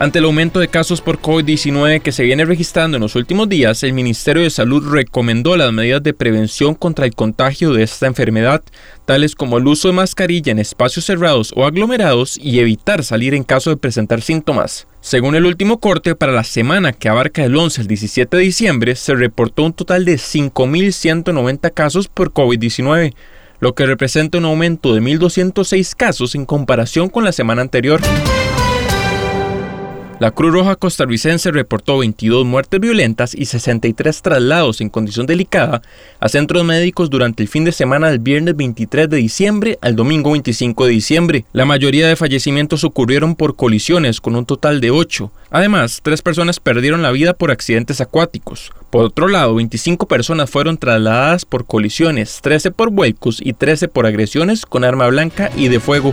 Ante el aumento de casos por COVID-19 que se viene registrando en los últimos días, el Ministerio de Salud recomendó las medidas de prevención contra el contagio de esta enfermedad, tales como el uso de mascarilla en espacios cerrados o aglomerados y evitar salir en caso de presentar síntomas. Según el último corte, para la semana que abarca el 11 al 17 de diciembre, se reportó un total de 5.190 casos por COVID-19, lo que representa un aumento de 1.206 casos en comparación con la semana anterior. La Cruz Roja costarricense reportó 22 muertes violentas y 63 traslados en condición delicada a centros médicos durante el fin de semana del viernes 23 de diciembre al domingo 25 de diciembre. La mayoría de fallecimientos ocurrieron por colisiones, con un total de 8. Además, tres personas perdieron la vida por accidentes acuáticos. Por otro lado, 25 personas fueron trasladadas por colisiones, 13 por vuelcos y 13 por agresiones con arma blanca y de fuego.